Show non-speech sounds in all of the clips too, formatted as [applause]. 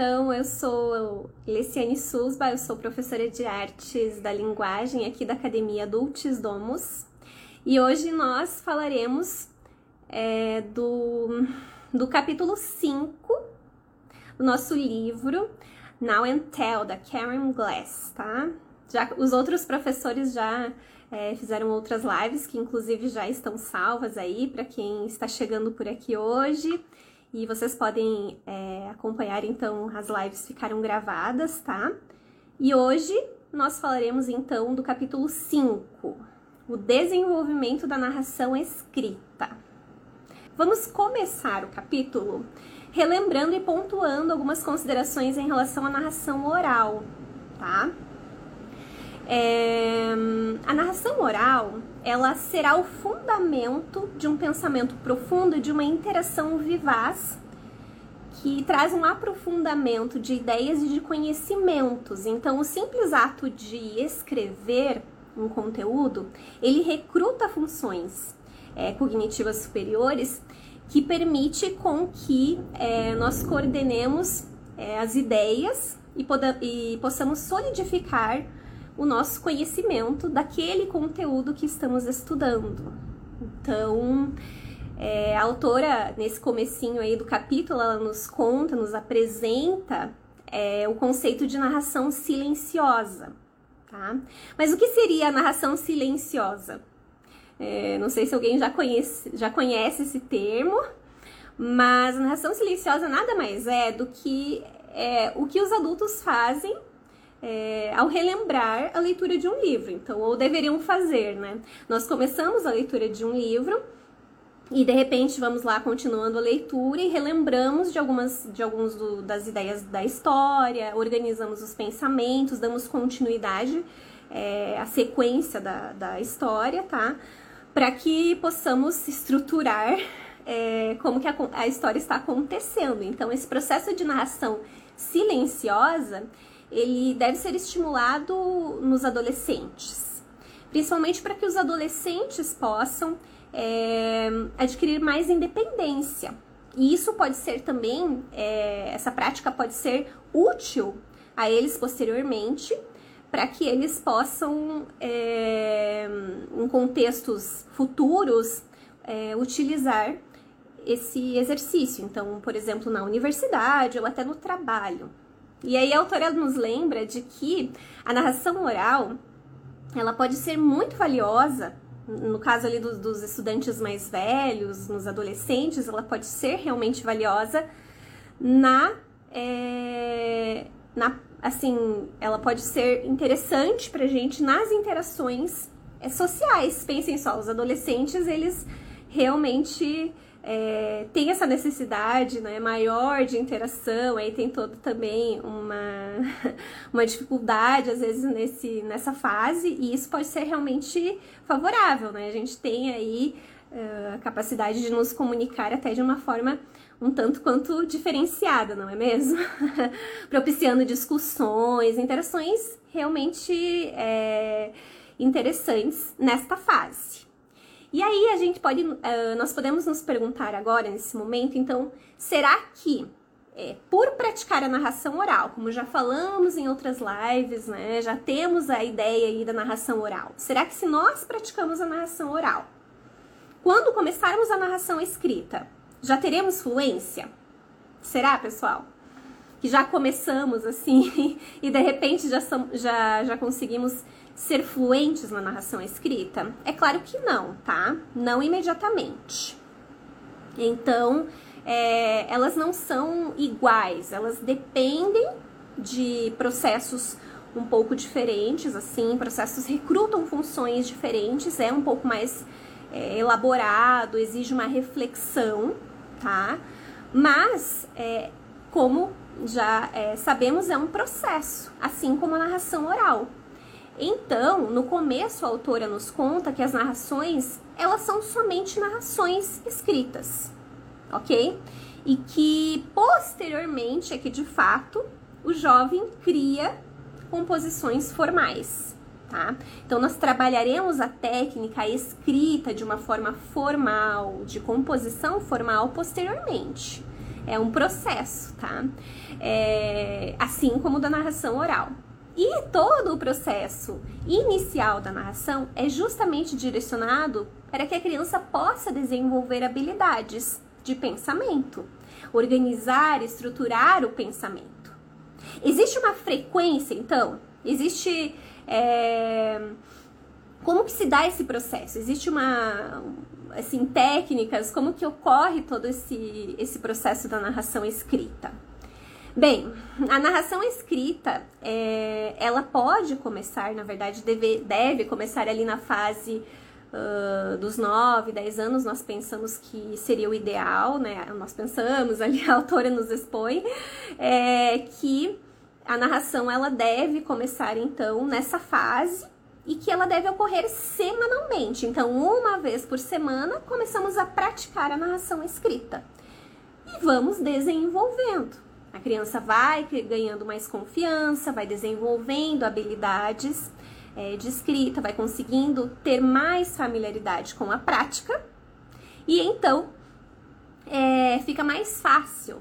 Então, eu sou Leciane Susba, eu sou professora de artes da linguagem aqui da Academia Dulcis Domus. E hoje nós falaremos é, do, do capítulo 5 do nosso livro Now and Tell, da Karen Glass, tá? Já, os outros professores já é, fizeram outras lives que inclusive já estão salvas aí para quem está chegando por aqui hoje. E vocês podem é, acompanhar então as lives ficaram gravadas, tá? E hoje nós falaremos então do capítulo 5, o desenvolvimento da narração escrita. Vamos começar o capítulo relembrando e pontuando algumas considerações em relação à narração oral, tá? É, a narração oral, ela será o fundamento de um pensamento profundo de uma interação vivaz que traz um aprofundamento de ideias e de conhecimentos. Então, o simples ato de escrever um conteúdo, ele recruta funções é, cognitivas superiores que permite com que é, nós coordenemos é, as ideias e, e possamos solidificar o nosso conhecimento daquele conteúdo que estamos estudando. Então, é, a autora, nesse comecinho aí do capítulo, ela nos conta, nos apresenta é, o conceito de narração silenciosa, tá? Mas o que seria a narração silenciosa? É, não sei se alguém já conhece, já conhece esse termo, mas a narração silenciosa nada mais é do que é, o que os adultos fazem é, ao relembrar a leitura de um livro, então, ou deveriam fazer, né? Nós começamos a leitura de um livro e de repente vamos lá continuando a leitura e relembramos de algumas de alguns do, das ideias da história, organizamos os pensamentos, damos continuidade é, à sequência da, da história, tá? Para que possamos estruturar é, como que a, a história está acontecendo. Então, esse processo de narração silenciosa ele deve ser estimulado nos adolescentes, principalmente para que os adolescentes possam é, adquirir mais independência. E isso pode ser também, é, essa prática pode ser útil a eles posteriormente, para que eles possam, é, em contextos futuros, é, utilizar esse exercício. Então, por exemplo, na universidade ou até no trabalho. E aí a autora nos lembra de que a narração oral ela pode ser muito valiosa, no caso ali dos, dos estudantes mais velhos, nos adolescentes, ela pode ser realmente valiosa na, é, na assim, ela pode ser interessante pra gente nas interações é, sociais. Pensem só, os adolescentes, eles realmente é, tem essa necessidade né, maior de interação, aí tem todo também uma, [laughs] uma dificuldade, às vezes, nesse, nessa fase, e isso pode ser realmente favorável, né? A gente tem aí uh, a capacidade de nos comunicar até de uma forma um tanto quanto diferenciada, não é mesmo? [laughs] Propiciando discussões, interações realmente é, interessantes nesta fase. E aí a gente pode, uh, nós podemos nos perguntar agora, nesse momento, então, será que é, por praticar a narração oral, como já falamos em outras lives, né, já temos a ideia aí da narração oral. Será que se nós praticamos a narração oral, quando começarmos a narração escrita, já teremos fluência? Será, pessoal? Que já começamos assim [laughs] e de repente já, já, já conseguimos ser fluentes na narração escrita? É claro que não, tá? Não imediatamente. Então, é, elas não são iguais, elas dependem de processos um pouco diferentes, assim, processos recrutam funções diferentes, é um pouco mais é, elaborado, exige uma reflexão, tá? Mas, é, como já é, sabemos, é um processo, assim como a narração oral. Então, no começo, a autora nos conta que as narrações, elas são somente narrações escritas, ok? E que, posteriormente, é que, de fato, o jovem cria composições formais, tá? Então, nós trabalharemos a técnica escrita de uma forma formal, de composição formal, posteriormente. É um processo, tá? É, assim como da narração oral. E todo o processo inicial da narração é justamente direcionado para que a criança possa desenvolver habilidades de pensamento, organizar, estruturar o pensamento. Existe uma frequência, então? Existe. É... Como que se dá esse processo? Existe uma. Assim, técnicas, como que ocorre todo esse, esse processo da narração escrita? Bem, a narração escrita, é, ela pode começar, na verdade, deve, deve começar ali na fase uh, dos 9, 10 anos, nós pensamos que seria o ideal, né? Nós pensamos, [laughs] ali a autora nos expõe, é, que a narração ela deve começar então nessa fase e que ela deve ocorrer semanalmente. Então, uma vez por semana, começamos a praticar a narração escrita e vamos desenvolvendo. A criança vai ganhando mais confiança, vai desenvolvendo habilidades é, de escrita, vai conseguindo ter mais familiaridade com a prática e então é, fica mais fácil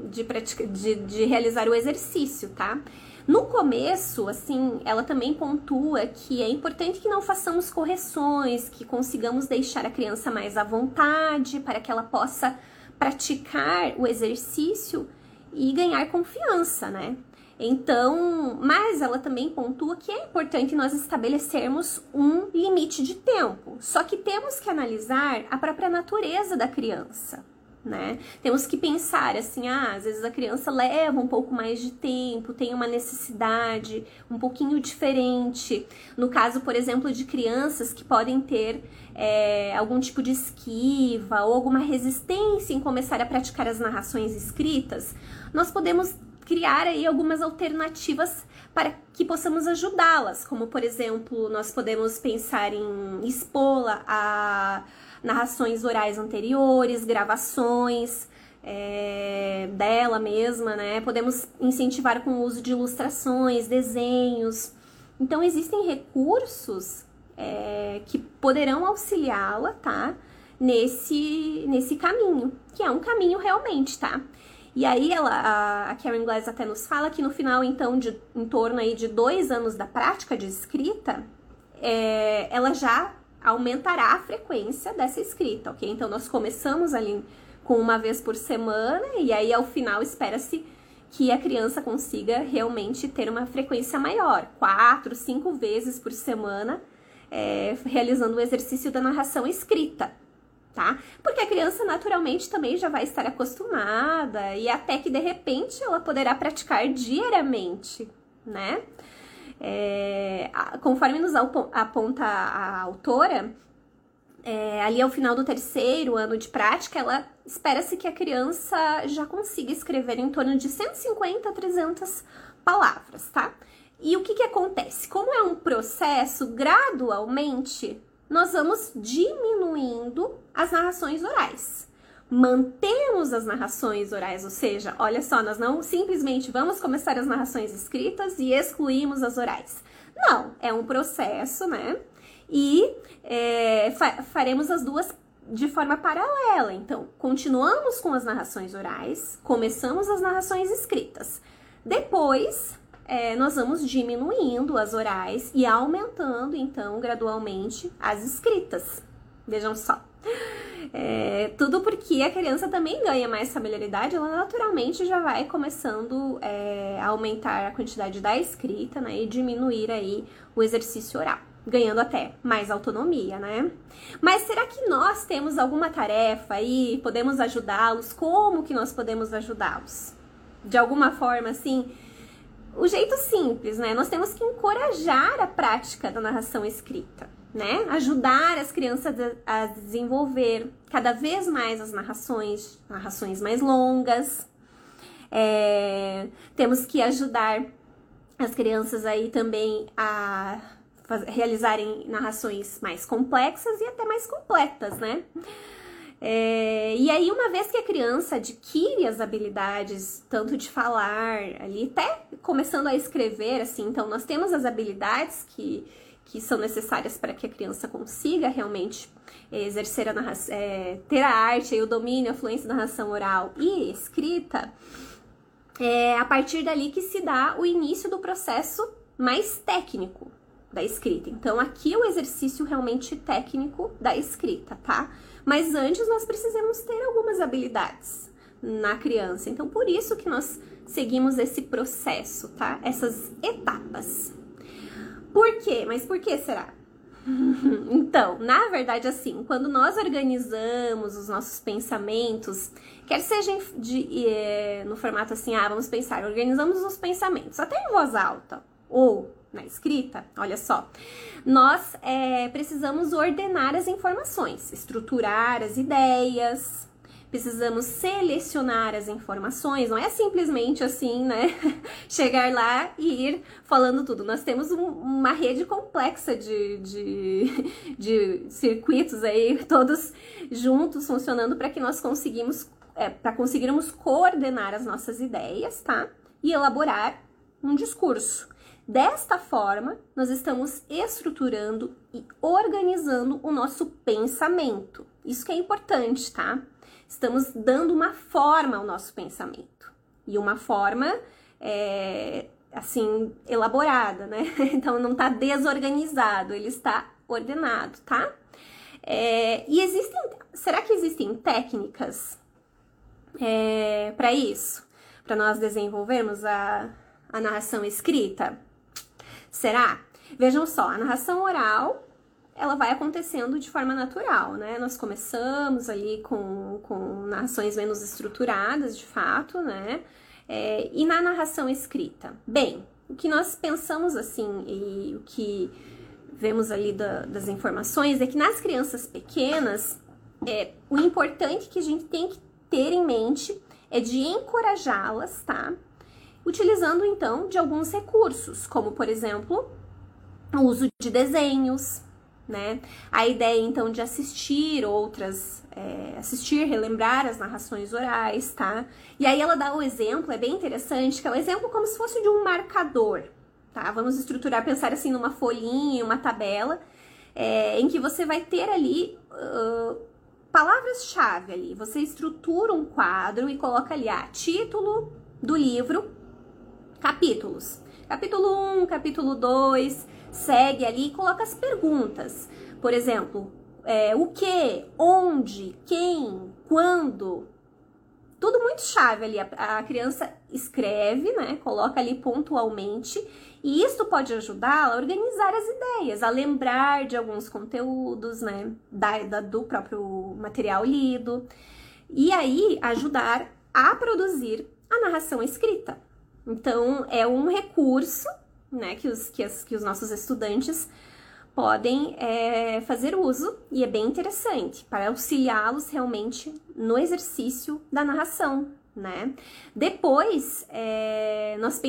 de, praticar, de, de realizar o exercício, tá? No começo, assim, ela também pontua que é importante que não façamos correções, que consigamos deixar a criança mais à vontade para que ela possa praticar o exercício e ganhar confiança, né? Então, mas ela também pontua que é importante nós estabelecermos um limite de tempo. Só que temos que analisar a própria natureza da criança, né? Temos que pensar assim, ah, às vezes a criança leva um pouco mais de tempo, tem uma necessidade um pouquinho diferente. No caso, por exemplo, de crianças que podem ter é, algum tipo de esquiva ou alguma resistência em começar a praticar as narrações escritas, nós podemos criar aí algumas alternativas para que possamos ajudá-las, como por exemplo, nós podemos pensar em expô-la a narrações orais anteriores, gravações é, dela mesma, né? Podemos incentivar com o uso de ilustrações, desenhos. Então existem recursos é, que poderão auxiliá-la, tá? Nesse, nesse caminho, que é um caminho realmente, tá? E aí ela, a, a Karen Glass até nos fala que no final, então, de em torno aí de dois anos da prática de escrita, é, ela já aumentará a frequência dessa escrita, ok? Então nós começamos ali com uma vez por semana e aí ao final espera-se que a criança consiga realmente ter uma frequência maior, quatro, cinco vezes por semana, é, realizando o exercício da narração escrita tá? Porque a criança naturalmente também já vai estar acostumada e até que de repente ela poderá praticar diariamente, né? É, conforme nos aponta a autora, é, ali ao final do terceiro ano de prática, ela espera-se que a criança já consiga escrever em torno de 150 a 300 palavras, tá? E o que, que acontece? Como é um processo, gradualmente nós vamos diminuindo as narrações orais. Mantemos as narrações orais, ou seja, olha só, nós não simplesmente vamos começar as narrações escritas e excluímos as orais. Não, é um processo, né? E é, fa faremos as duas de forma paralela. Então, continuamos com as narrações orais, começamos as narrações escritas. Depois, é, nós vamos diminuindo as orais e aumentando, então, gradualmente as escritas. Vejam só. É, tudo porque a criança também ganha mais familiaridade, ela naturalmente já vai começando é, a aumentar a quantidade da escrita, né? E diminuir aí o exercício oral, ganhando até mais autonomia, né? Mas será que nós temos alguma tarefa aí? Podemos ajudá-los? Como que nós podemos ajudá-los? De alguma forma, assim, o jeito simples, né? Nós temos que encorajar a prática da narração escrita, né? Ajudar as crianças a desenvolver cada vez mais as narrações, narrações mais longas. É, temos que ajudar as crianças aí também a realizarem narrações mais complexas e até mais completas, né? É, e aí, uma vez que a criança adquire as habilidades, tanto de falar ali, até começando a escrever, assim, então nós temos as habilidades que, que são necessárias para que a criança consiga realmente exercer a narração, é, ter a arte e o domínio, a fluência da narração oral e escrita, é a partir dali que se dá o início do processo mais técnico da escrita. Então, aqui é o exercício realmente técnico da escrita, tá? Mas antes nós precisamos ter algumas habilidades na criança. Então, por isso que nós seguimos esse processo, tá? Essas etapas. Por quê? Mas por que será? [laughs] então, na verdade, assim, quando nós organizamos os nossos pensamentos, quer seja de, é, no formato assim, ah, vamos pensar, organizamos os pensamentos, até em voz alta, ou na escrita, olha só, nós é, precisamos ordenar as informações, estruturar as ideias, precisamos selecionar as informações, não é simplesmente assim, né? [laughs] Chegar lá e ir falando tudo. Nós temos um, uma rede complexa de, de, [laughs] de, circuitos aí, todos juntos funcionando para que nós conseguimos, é, para conseguirmos coordenar as nossas ideias, tá? E elaborar um discurso. Desta forma, nós estamos estruturando e organizando o nosso pensamento. Isso que é importante, tá? Estamos dando uma forma ao nosso pensamento. E uma forma é, assim elaborada, né? [laughs] Então não está desorganizado, ele está ordenado, tá? É, e existem, será que existem técnicas é, para isso? Para nós desenvolvermos a, a narração escrita? Será? Vejam só, a narração oral ela vai acontecendo de forma natural, né? Nós começamos ali com, com narrações menos estruturadas, de fato, né? É, e na narração escrita? Bem, o que nós pensamos assim e o que vemos ali da, das informações é que nas crianças pequenas, é, o importante que a gente tem que ter em mente é de encorajá-las, tá? Utilizando então de alguns recursos, como por exemplo, o uso de desenhos, né? A ideia então de assistir outras, é, assistir, relembrar as narrações orais, tá? E aí ela dá o exemplo, é bem interessante, que é o exemplo como se fosse de um marcador, tá? Vamos estruturar, pensar assim numa folhinha, uma tabela, é, em que você vai ter ali uh, palavras-chave ali. Você estrutura um quadro e coloca ali, ah, título do livro, capítulos. Capítulo 1, capítulo 2, segue ali e coloca as perguntas. Por exemplo, é, o que, onde, quem, quando. Tudo muito chave ali. A, a, criança escreve, né? Coloca ali pontualmente. E isso pode ajudá-la a organizar as ideias, a lembrar de alguns conteúdos, né? Da, da, do próprio material lido. E aí ajudar a produzir a narração escrita. Então, é um recurso né, que os, que, as, que os nossos estudantes podem é, fazer uso e é bem interessante para auxiliá-los realmente no exercício da narração, né? Depois, é, nós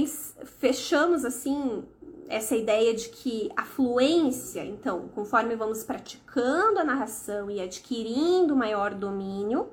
fechamos assim essa ideia de que a fluência, então, conforme vamos praticando a narração e adquirindo maior domínio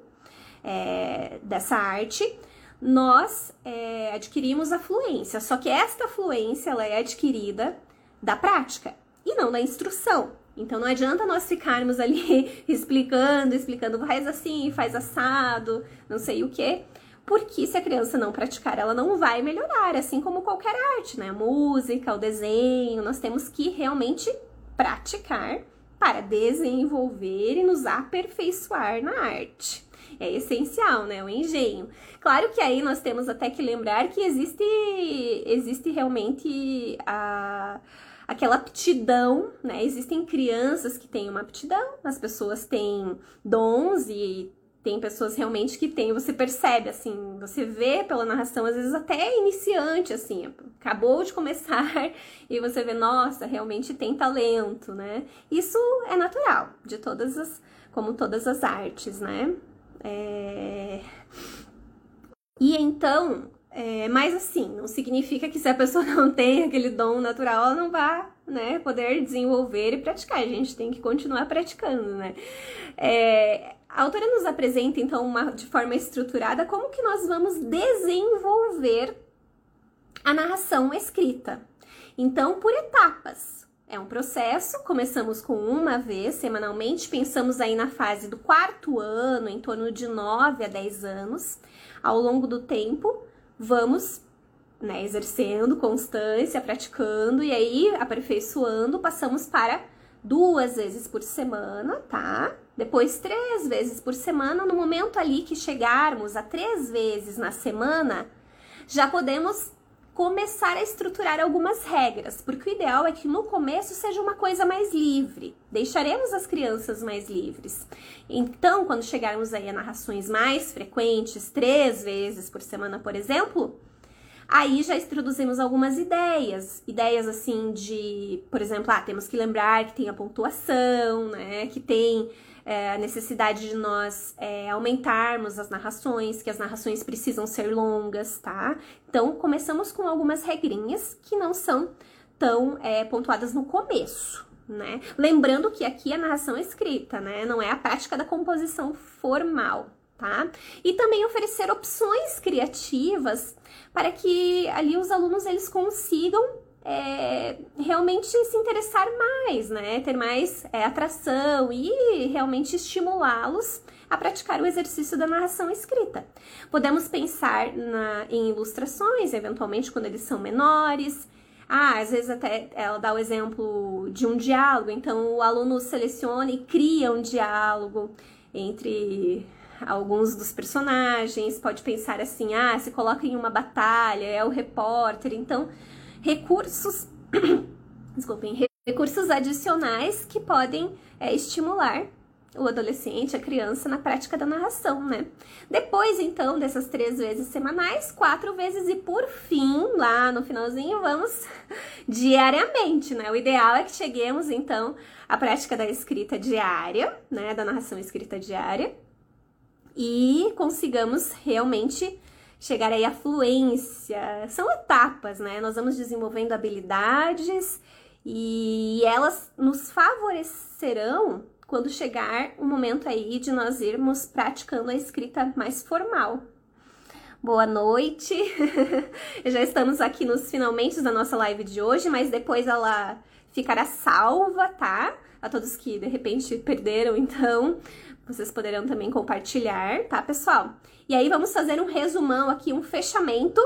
é, dessa arte, nós é, adquirimos a fluência. Só que esta fluência ela é adquirida da prática e não da instrução. Então não adianta nós ficarmos ali [laughs] explicando, explicando, faz assim, faz assado, não sei o que, porque se a criança não praticar, ela não vai melhorar, assim como qualquer arte, né? A música, o desenho, nós temos que realmente praticar para desenvolver e nos aperfeiçoar na arte é essencial, né? O engenho. Claro que aí nós temos até que lembrar que existe, existe realmente a aquela aptidão, né? Existem crianças que têm uma aptidão, as pessoas têm dons e tem pessoas realmente que têm, você percebe assim, você vê pela narração, às vezes até iniciante, assim, acabou de começar [laughs] e você vê, nossa, realmente tem talento, né? Isso é natural, de todas as, como todas as artes, né? É... E então, é, mas assim, não significa que se a pessoa [laughs] não tem aquele dom natural, ela não vai né, poder desenvolver e praticar. A gente tem que continuar praticando, né? É, a autora nos apresenta, então, uma, de forma estruturada, como que nós vamos desenvolver a narração escrita. Então, por etapas. É um processo, começamos com uma vez semanalmente, pensamos aí na fase do quarto ano, em torno de 9 a 10 anos. Ao longo do tempo, vamos né, exercendo constância, praticando e aí aperfeiçoando, passamos para duas vezes por semana, tá? Depois três vezes por semana. No momento ali que chegarmos a três vezes na semana, já podemos começar a estruturar algumas regras, porque o ideal é que no começo seja uma coisa mais livre. Deixaremos as crianças mais livres. Então, quando chegarmos aí a narrações mais frequentes, três vezes por semana, por exemplo, aí já introduzimos algumas ideias. Ideias assim de, por exemplo, ah, temos que lembrar que tem a pontuação, né? Que tem é, a necessidade de nós é, aumentarmos as narrações, que as narrações precisam ser longas, tá? Então, começamos com algumas regrinhas que não são tão é, pontuadas no começo, né? Lembrando que aqui a narração é escrita, né? Não é a prática da composição formal, tá? E também oferecer opções criativas para que ali os alunos eles consigam é, realmente se interessar mais, né? Ter mais é, atração e realmente estimulá-los a praticar o exercício da narração escrita. Podemos pensar na, em ilustrações, eventualmente quando eles são menores. Ah, às vezes até ela dá o exemplo de um diálogo, então o aluno seleciona e cria um diálogo entre alguns dos personagens. Pode pensar assim: ah, se coloca em uma batalha, é o repórter, então recursos, [coughs] desculpem, recursos adicionais que podem é, estimular o adolescente, a criança na prática da narração, né? Depois, então, dessas três vezes semanais, quatro vezes e por fim, lá no finalzinho, vamos [laughs] diariamente, né? O ideal é que cheguemos, então, à prática da escrita diária, né? Da narração escrita diária e consigamos realmente chegar aí à fluência. São etapas, né? Nós vamos desenvolvendo habilidades e elas nos favorecerão quando chegar o momento aí de nós irmos praticando a escrita mais formal. Boa noite! [laughs] Já estamos aqui nos finalmente da nossa live de hoje, mas depois ela ficará salva, tá? A todos que de repente perderam, então vocês poderão também compartilhar, tá, pessoal? E aí vamos fazer um resumão aqui, um fechamento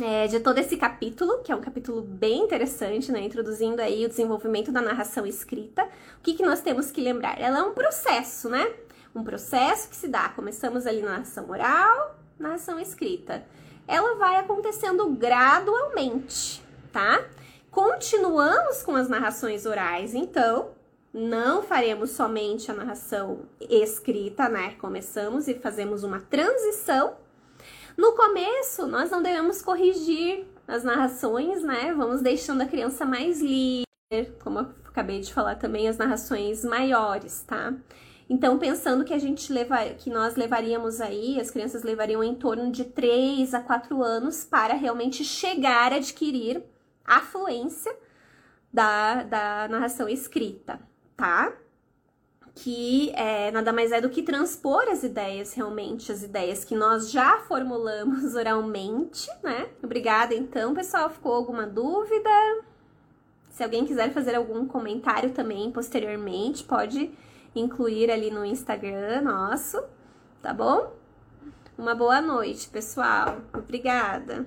é, de todo esse capítulo, que é um capítulo bem interessante, né? Introduzindo aí o desenvolvimento da narração escrita. O que, que nós temos que lembrar? Ela é um processo, né? Um processo que se dá. Começamos ali na narração oral, narração escrita. Ela vai acontecendo gradualmente, tá? Continuamos com as narrações orais, então, não faremos somente a narração escrita, né? Começamos e fazemos uma transição. No começo, nós não devemos corrigir as narrações, né? Vamos deixando a criança mais livre, como eu acabei de falar também, as narrações maiores, tá? Então, pensando que a gente leva, que nós levaríamos aí, as crianças levariam em torno de 3 a 4 anos para realmente chegar a adquirir a fluência da, da narração escrita tá? Que é, nada mais é do que transpor as ideias, realmente, as ideias que nós já formulamos [laughs] oralmente, né? Obrigada, então, pessoal. Ficou alguma dúvida? Se alguém quiser fazer algum comentário também posteriormente, pode incluir ali no Instagram nosso, tá bom? Uma boa noite, pessoal. Obrigada.